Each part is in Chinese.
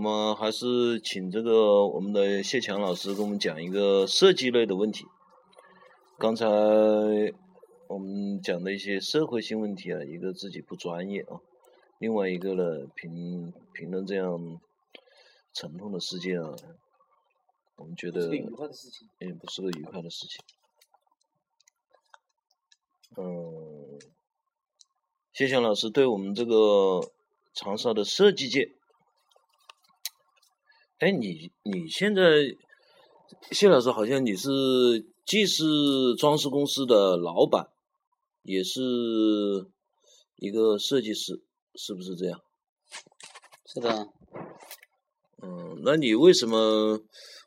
们还是请这个我们的谢强老师给我们讲一个设计类的问题。刚才我们讲的一些社会性问题啊，一个自己不专业啊，另外一个呢，评评论这样沉痛的事件啊，我们觉得。也不是个愉快的事情。嗯，谢强老师对我们这个长沙的设计界，哎，你你现在谢老师好像你是既是装饰公司的老板，也是一个设计师，是不是这样？是的，嗯，那你为什么？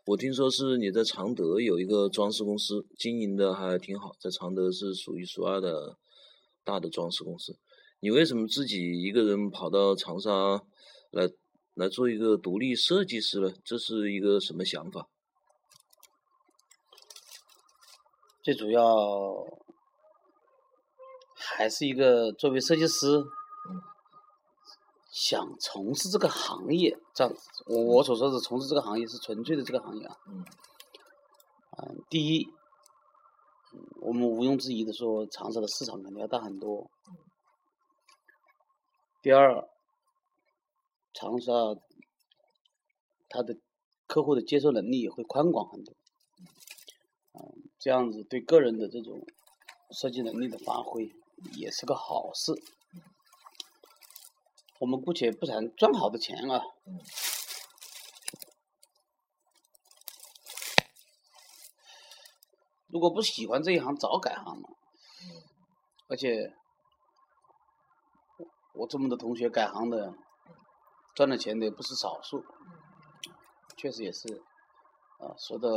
我听说是你在常德有一个装饰公司，经营的还挺好，在常德是数一数二的大的装饰公司。你为什么自己一个人跑到长沙来来做一个独立设计师呢？这是一个什么想法？最主要还是一个作为设计师，想从事这个行业，这样我我所说的从事这个行业是纯粹的这个行业啊。嗯。嗯，第一，我们毋庸置疑的说，长沙的市场肯定要大很多。第二，长沙它的客户的接受能力也会宽广很多。嗯，这样子对个人的这种设计能力的发挥也是个好事。我们姑且不谈赚好的钱啊，如果不喜欢这一行，早改行了。而且我这么多同学改行的，赚了钱的也不是少数，确实也是。啊，说的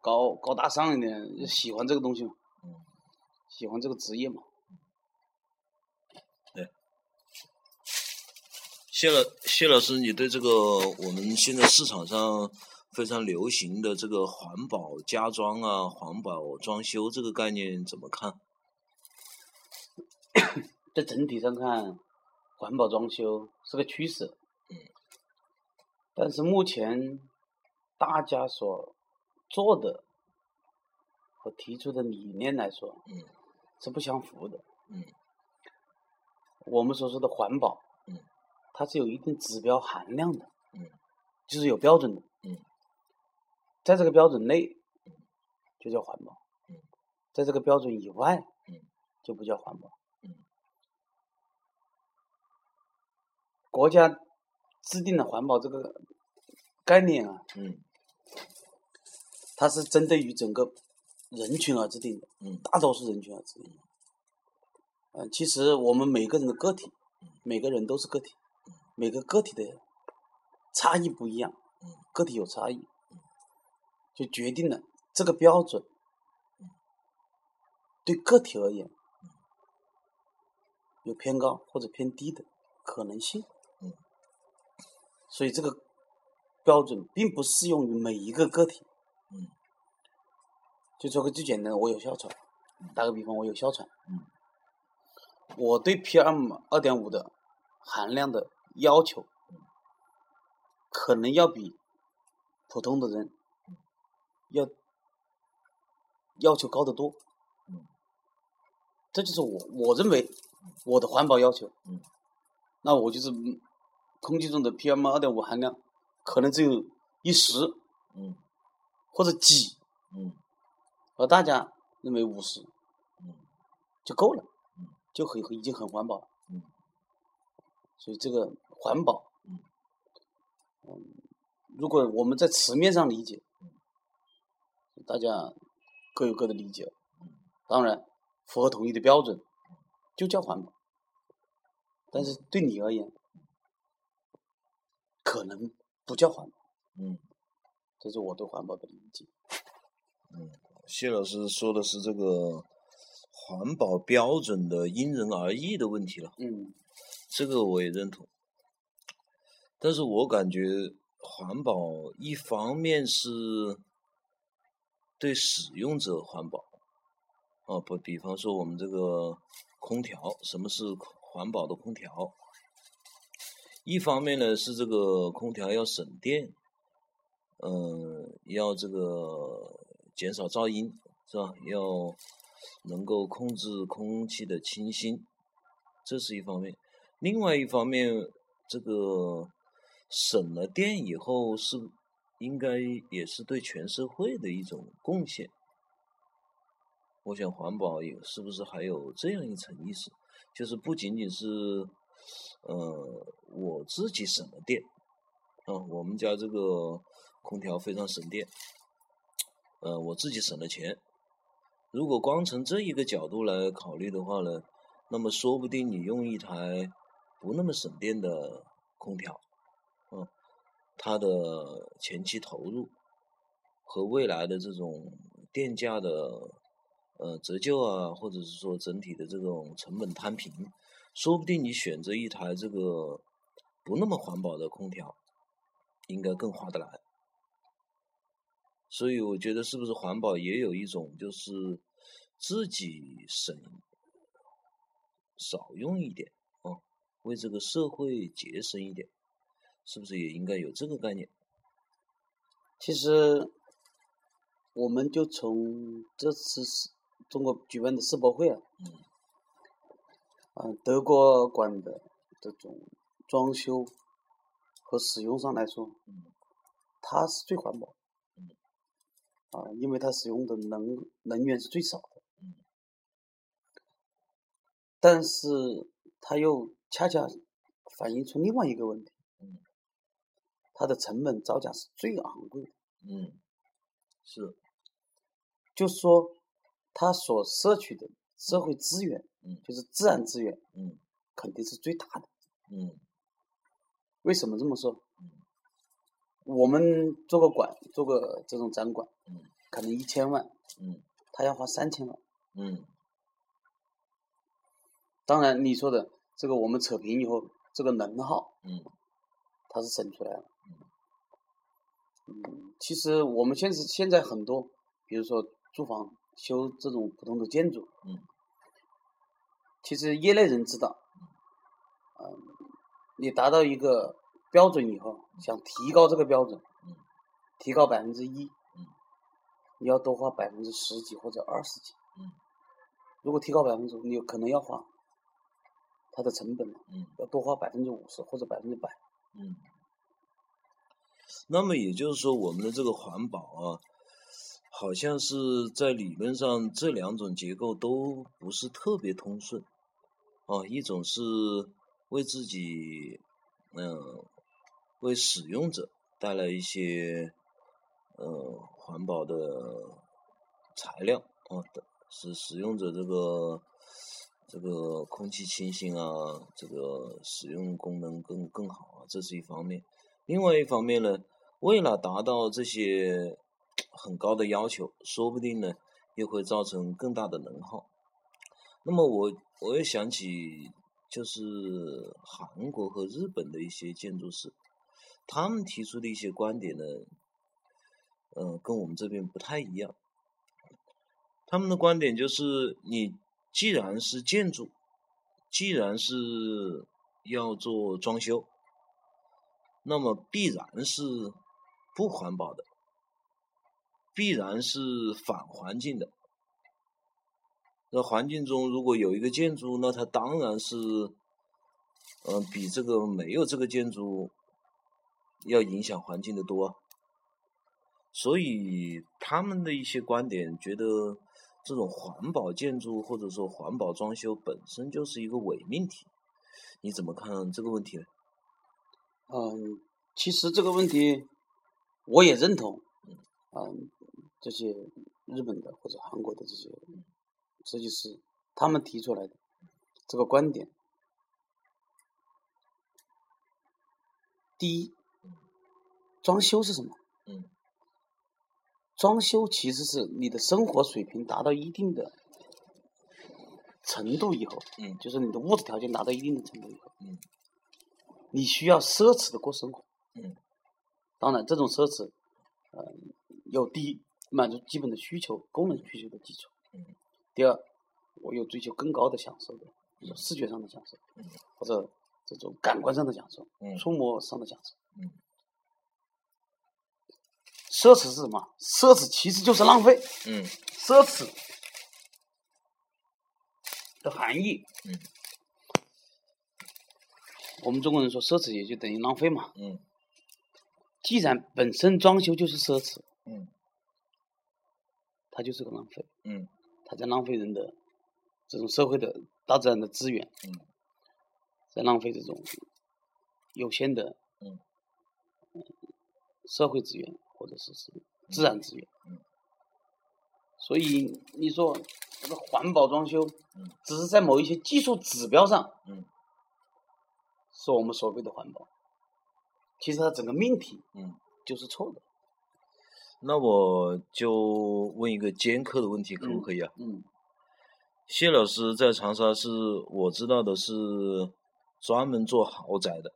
高高大上一点，喜欢这个东西嘛，喜欢这个职业嘛。对，谢老谢老师，你对这个我们现在市场上非常流行的这个环保家装啊、环保装修这个概念怎么看？在整体上看，环保装修是个趋势。嗯。但是目前。大家所做的和提出的理念来说，嗯，是不相符的，嗯。我们所说的环保，嗯，它是有一定指标含量的，嗯，就是有标准的，嗯，在这个标准内，就叫环保，嗯，在这个标准以外，嗯，就不叫环保，嗯。国家制定了环保这个概念啊，嗯。它是针对于整个人群而制定的，嗯，大多数人群而制定的。嗯，其实我们每个人的个体，每个人都是个体，每个个体的差异不一样，个体有差异，就决定了这个标准对个体而言有偏高或者偏低的可能性。嗯，所以这个标准并不适用于每一个个体。嗯，就说个最简单的，我有哮喘，打个比方，我有哮喘，嗯，我对 PM 二点五的含量的要求，可能要比普通的人要要求高得多，嗯，这就是我我认为我的环保要求，嗯，那我就是空气中的 PM 二点五含量可能只有一十，嗯。或者几，嗯，而大家认为五十，嗯，就够了，嗯，就很已经很环保了，嗯，所以这个环保，嗯，嗯，如果我们在词面上理解，大家各有各的理解，当然符合统一的标准，就叫环保，但是对你而言，可能不叫环保，嗯。这是我对环保的理解。嗯，谢老师说的是这个环保标准的因人而异的问题了。嗯，这个我也认同。但是我感觉环保一方面是对使用者环保，啊不，比方说我们这个空调，什么是环保的空调？一方面呢是这个空调要省电，嗯，要这个减少噪音，是吧？要能够控制空气的清新，这是一方面。另外一方面，这个省了电以后是应该也是对全社会的一种贡献。我想环保有是不是还有这样一层意思，就是不仅仅是，呃，我自己省了电，啊，我们家这个空调非常省电，呃，我自己省了钱。如果光从这一个角度来考虑的话呢，那么说不定你用一台不那么省电的空调，嗯，它的前期投入和未来的这种电价的。呃，折旧啊，或者是说整体的这种成本摊平，说不定你选择一台这个不那么环保的空调，应该更划得来。所以我觉得是不是环保也有一种就是自己省少用一点啊，为这个社会节省一点，是不是也应该有这个概念？其实，我们就从这次是。中国举办的世博会啊，嗯，德国馆的这种装修和使用上来说，它是最环保，啊，因为它使用的能能源是最少的，但是它又恰恰反映出另外一个问题，它的成本造价是最昂贵的，嗯，是，就是说。它所摄取的社会资源，嗯，就是自然资源，嗯，肯定是最大的，嗯，为什么这么说？嗯。我们做个馆，做个这种展馆，嗯，可能一千万，嗯，他要花三千万，嗯，当然你说的这个我们扯平以后，这个能耗，嗯，它是省出来了，嗯，其实我们现在现在很多，比如说住房。修这种普通的建筑，嗯，其实业内人知道，嗯，你达到一个标准以后，想提高这个标准，嗯，提高百分之一，嗯，你要多花百分之十几或者二十几，嗯，如果提高百分之五，你可能要花它的成本，嗯，要多花百分之五十或者百分之百，嗯，那么也就是说，我们的这个环保啊。好像是在理论上，这两种结构都不是特别通顺，哦，一种是为自己，嗯，为使用者带来一些，呃，环保的材料，哦，使使用者这个这个空气清新啊，这个使用功能更更好啊，这是一方面。另外一方面呢，为了达到这些。很高的要求，说不定呢，又会造成更大的能耗。那么我我又想起，就是韩国和日本的一些建筑师，他们提出的一些观点呢，嗯，跟我们这边不太一样。他们的观点就是，你既然是建筑，既然是要做装修，那么必然是不环保的。必然是反环境的。那环境中如果有一个建筑，那它当然是，嗯，比这个没有这个建筑要影响环境的多。所以他们的一些观点觉得，这种环保建筑或者说环保装修本身就是一个伪命题。你怎么看这个问题呢？嗯，其实这个问题我也认同。嗯。这些日本的或者韩国的这些设计师，他们提出来的这个观点，第一，装修是什么？嗯，装修其实是你的生活水平达到一定的程度以后，嗯，就是你的物质条件达到一定的程度以后，嗯，你需要奢侈的过生活，嗯，当然这种奢侈，嗯，有第一。满足基本的需求、功能需求的基础。第二，我有追求更高的享受的，视觉上的享受，或者这种感官上的享受，嗯触摸上的享受。嗯奢侈是什么？奢侈其实就是浪费。嗯奢侈的含义，嗯，我们中国人说奢侈也就等于浪费嘛。嗯既然本身装修就是奢侈，嗯它就是个浪费，嗯它在浪费人的这种社会的大自然的资源，嗯，在浪费这种有限的嗯。社会资源或者是是自然资源。嗯。所以你说这个环保装修嗯，只是在某一些技术指标上，嗯，是我们所谓的环保，其实它整个命题嗯，就是错的。那我就问一个尖刻的问题，可不可以啊？嗯谢老师在长沙是我知道的是专门做豪宅的。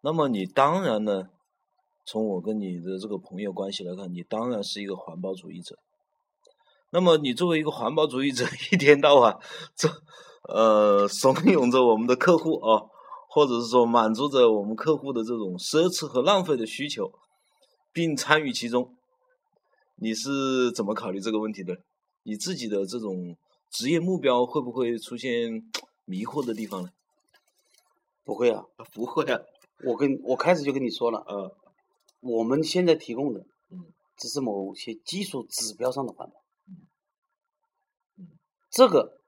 那么你当然呢，从我跟你的这个朋友关系来看，你当然是一个环保主义者。那么你作为一个环保主义者，一天到晚这呃怂恿着我们的客户啊，或者是说满足着我们客户的这种奢侈和浪费的需求，并参与其中，你是怎么考虑这个问题的？你自己的这种职业目标会不会出现 迷惑的地方呢？不会啊，不会啊，我跟我开始就跟你说了，呃，我们现在提供的，嗯，只是某些技术指标上的环保，嗯嗯这个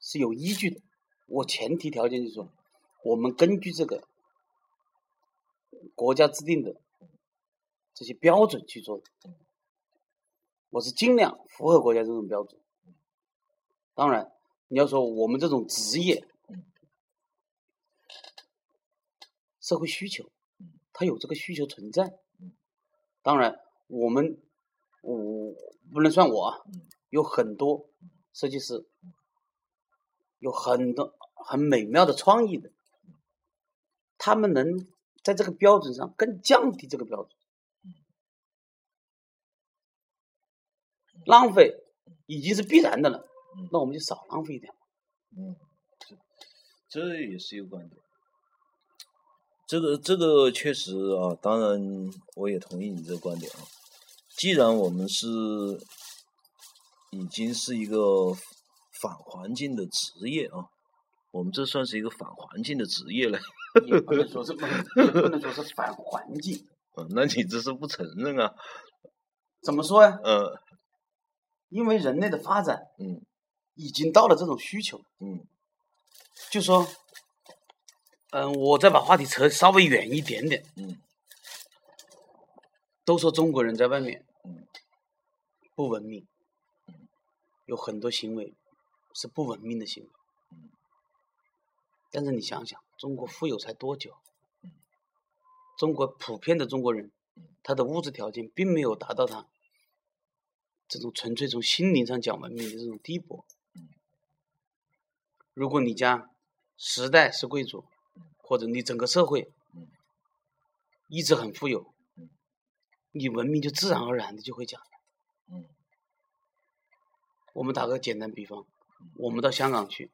是有依据的。我前提条件就是说，我们根据这个国家制定的这些标准去做的，我是尽量符合国家这种标准。当然，你要说我们这种职业嗯，社会需求嗯，它有这个需求存在嗯。当然，我们我不能算我有很多设计师，有很多很美妙的创意的，他们能在这个标准上更降低这个标准。浪费已经是必然的了嗯，那我们就少浪费一点。嗯，这这也是一个观点。这个这个确实啊，当然我也同意你这个观点啊。既然我们是已经是一个反环境的职业啊，我们这算是一个反环境的职业了。也不能说是也不能说是反环境，嗯，那你这是不承认啊？怎么说呀？嗯因为人类的发展嗯已经到了这种需求，嗯就说，嗯，我再把话题扯稍微远一点点。嗯都说中国人在外面嗯不文明，有很多行为是不文明的行为。嗯但是你想想，中国富有才多久嗯？中国普遍的中国人嗯，他的物质条件并没有达到他这种纯粹从心灵上讲文明的这种地步嗯。如果你家时代是贵族，或者你整个社会嗯。一直很富有嗯，你文明就自然而然的就会讲。嗯。我们打个简单比方，我们到香港去，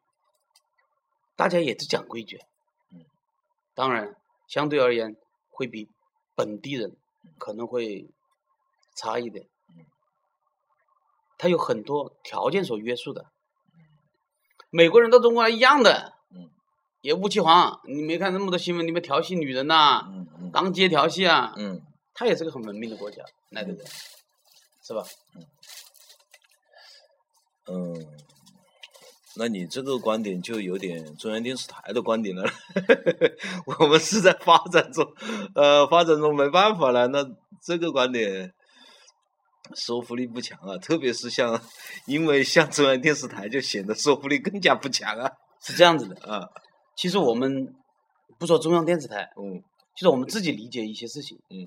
大家也是讲规矩，嗯，当然相对而言会比本地人可能会差一点，嗯，他有很多条件所约束的，美国人到中国来一样的，嗯也雾气黄，你没看那么多新闻里面调戏女人呐、当街调戏啊，嗯他也是个很文明的国家，来的人，是吧？嗯，那你这个观点就有点中央电视台的观点了。我们是在发展中，呃，发展中没办法了。那这个观点说服力不强啊，特别是像，因为像中央电视台就显得说服力更加不强啊。是这样子的。啊，其实我们不说中央电视台，嗯就是我们自己理解一些事情，嗯，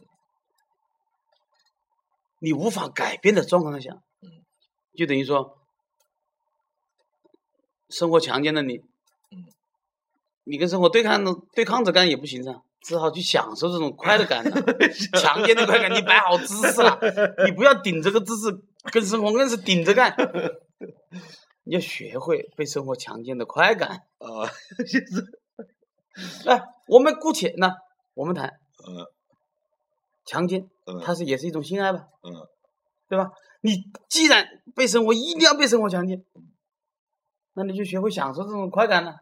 你无法改变的状况下，嗯，就等于说，生活强奸了你，嗯，你跟生活对抗的对抗着干也不行噻，只好去享受这种快乐感了、强奸的快感，你摆好姿势了，你不要顶着个姿势跟生活硬是顶着干，你要学会被生活强奸的快感。啊，就是哎，我们姑且呢我们谈嗯强奸，嗯它是也是一种性爱吧，嗯对吧？你既然被生活一定要被生活强奸，那你就学会享受这种快感了。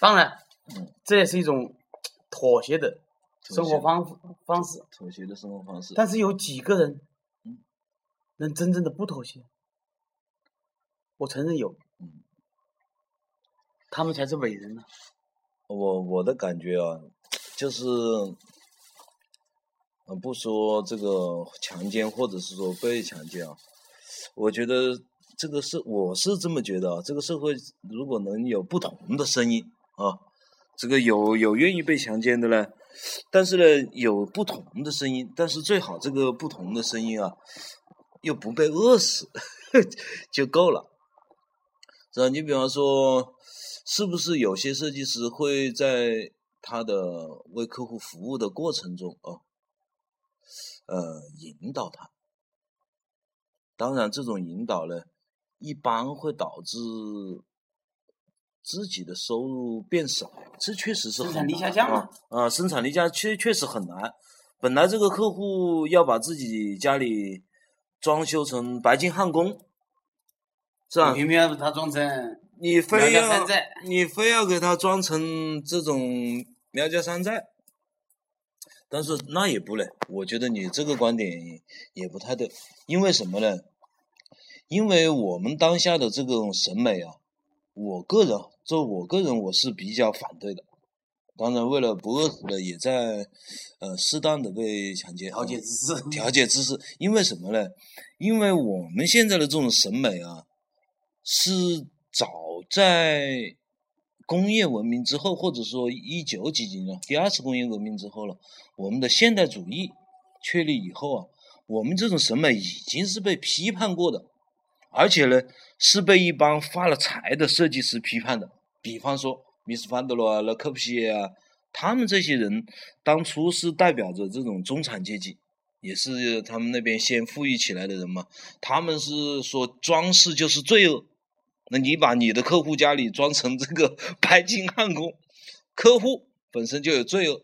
当然，嗯，这也是一种妥协的生活方方式。妥协的生活方式。但是有几个人嗯能真正的不妥协？我承认有，嗯他们才是伟人呢。我我的感觉啊，就是，呃，不说这个强奸或者是说被强奸啊，我觉得这个是我是这么觉得啊，这个社会如果能有不同的声音啊，这个有有愿意被强奸的呢，但是呢有不同的声音，但是最好这个不同的声音啊，又不被饿死 就够了。是吧？你比方说，是不是有些设计师会在他的为客户服务的过程中啊，呃，引导他？当然，这种引导呢，一般会导致自己的收入变少，这确实是生产力下降啊啊，生产力下确确实很难。本来这个客户要把自己家里装修成白金汉宫，是吧？偏偏要把它装成你非要你非要给他装成这种苗家山寨，但是那也不嘞，我觉得你这个观点也不太对，因为什么呢？因为我们当下的这种审美啊，我个人就我个人我是比较反对的。当然，为了不饿死呢，也在呃适当的被抢劫调节姿势。调节姿势，因为什么呢？因为我们现在的这种审美啊，是早在工业文明之后，或者说一九几几年第二次工业革命之后了，我们的现代主义确立以后啊，我们这种审美已经是被批判过的，而且呢是被一帮发了财的设计师批判的，比方说米斯范德罗啊、勒柯布西耶啊，他们这些人当初是代表着这种中产阶级。也是他们那边先富裕起来的人嘛，他们是说装饰就是罪恶，那你把你的客户家里装成这个白金汉宫，客户本身就有罪恶，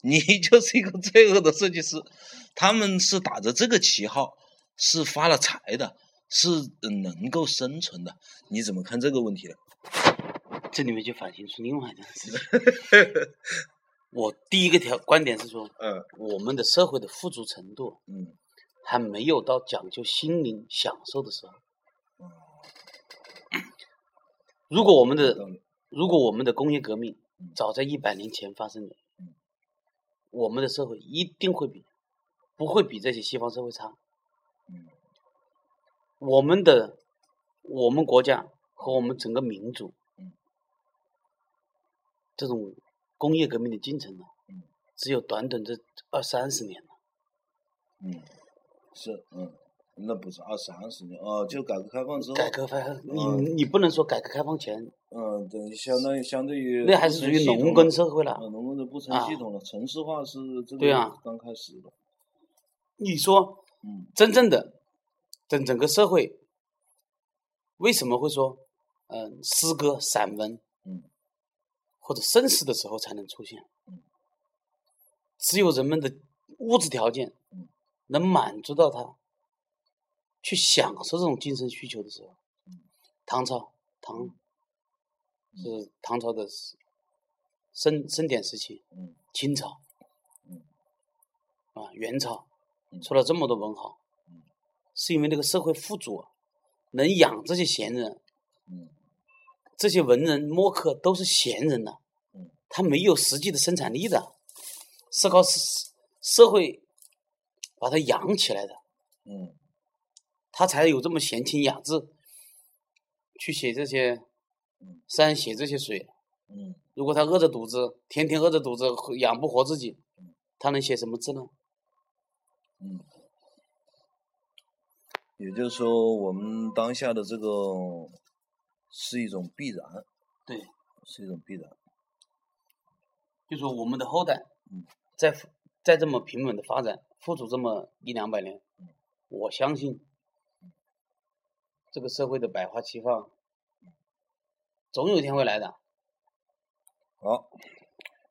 你 就是一个罪恶的设计师，他们是打着这个旗号，是发了财的，是能够生存的，你怎么看这个问题呢？这里面就反映出另外一件事情。我第一个条观点是说，嗯。我们的社会的富足程度嗯。还没有到讲究心灵享受的时候。如果我们的如果我们的工业革命嗯。早在一百年前发生的嗯，我们的社会一定会比不会比这些西方社会差。嗯。我们的我们国家和我们整个民族嗯，这种工业革命的进程呢嗯，只有短短这二三十年了。嗯，是嗯，那不是二三十年哦，就改革开放之后，改革开放，你嗯你不能说改革开放前，嗯，等于，相当于相对于那还是属于农耕社会了。啊，农耕的不成系统了，城市化是这个刚开始的，你说嗯真正的整整个社会为什么会说，嗯、诗歌、散文嗯或者盛世的时候才能出现。嗯？只有人们的物质条件嗯能满足到他去享受这种精神需求的时候，唐朝唐嗯是唐朝的时盛盛典时期，嗯清朝嗯。啊元朝嗯。出了这么多文豪嗯，是因为那个社会富足啊，能养这些闲人，嗯这些文人墨客都是闲人呐、嗯他没有实际的生产力的，是靠社社会把他养起来的，嗯他才有这么闲情雅致去写这些嗯山，写这些水。嗯如果他饿着肚子，天天饿着肚子养不活自己，他能写什么字呢？嗯，也就是说，我们当下的这个是一种必然，对，是一种必然，就说我们的后代嗯，在在这么平稳的发展，付出这么一两百年，我相信这个社会的百花齐放，总有一天会来的。好，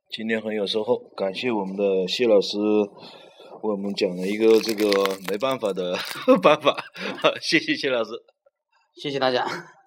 今天很有收获，感谢我们的谢老师为我们讲了一个这个没办法的 办法，谢谢谢老师，谢谢大家。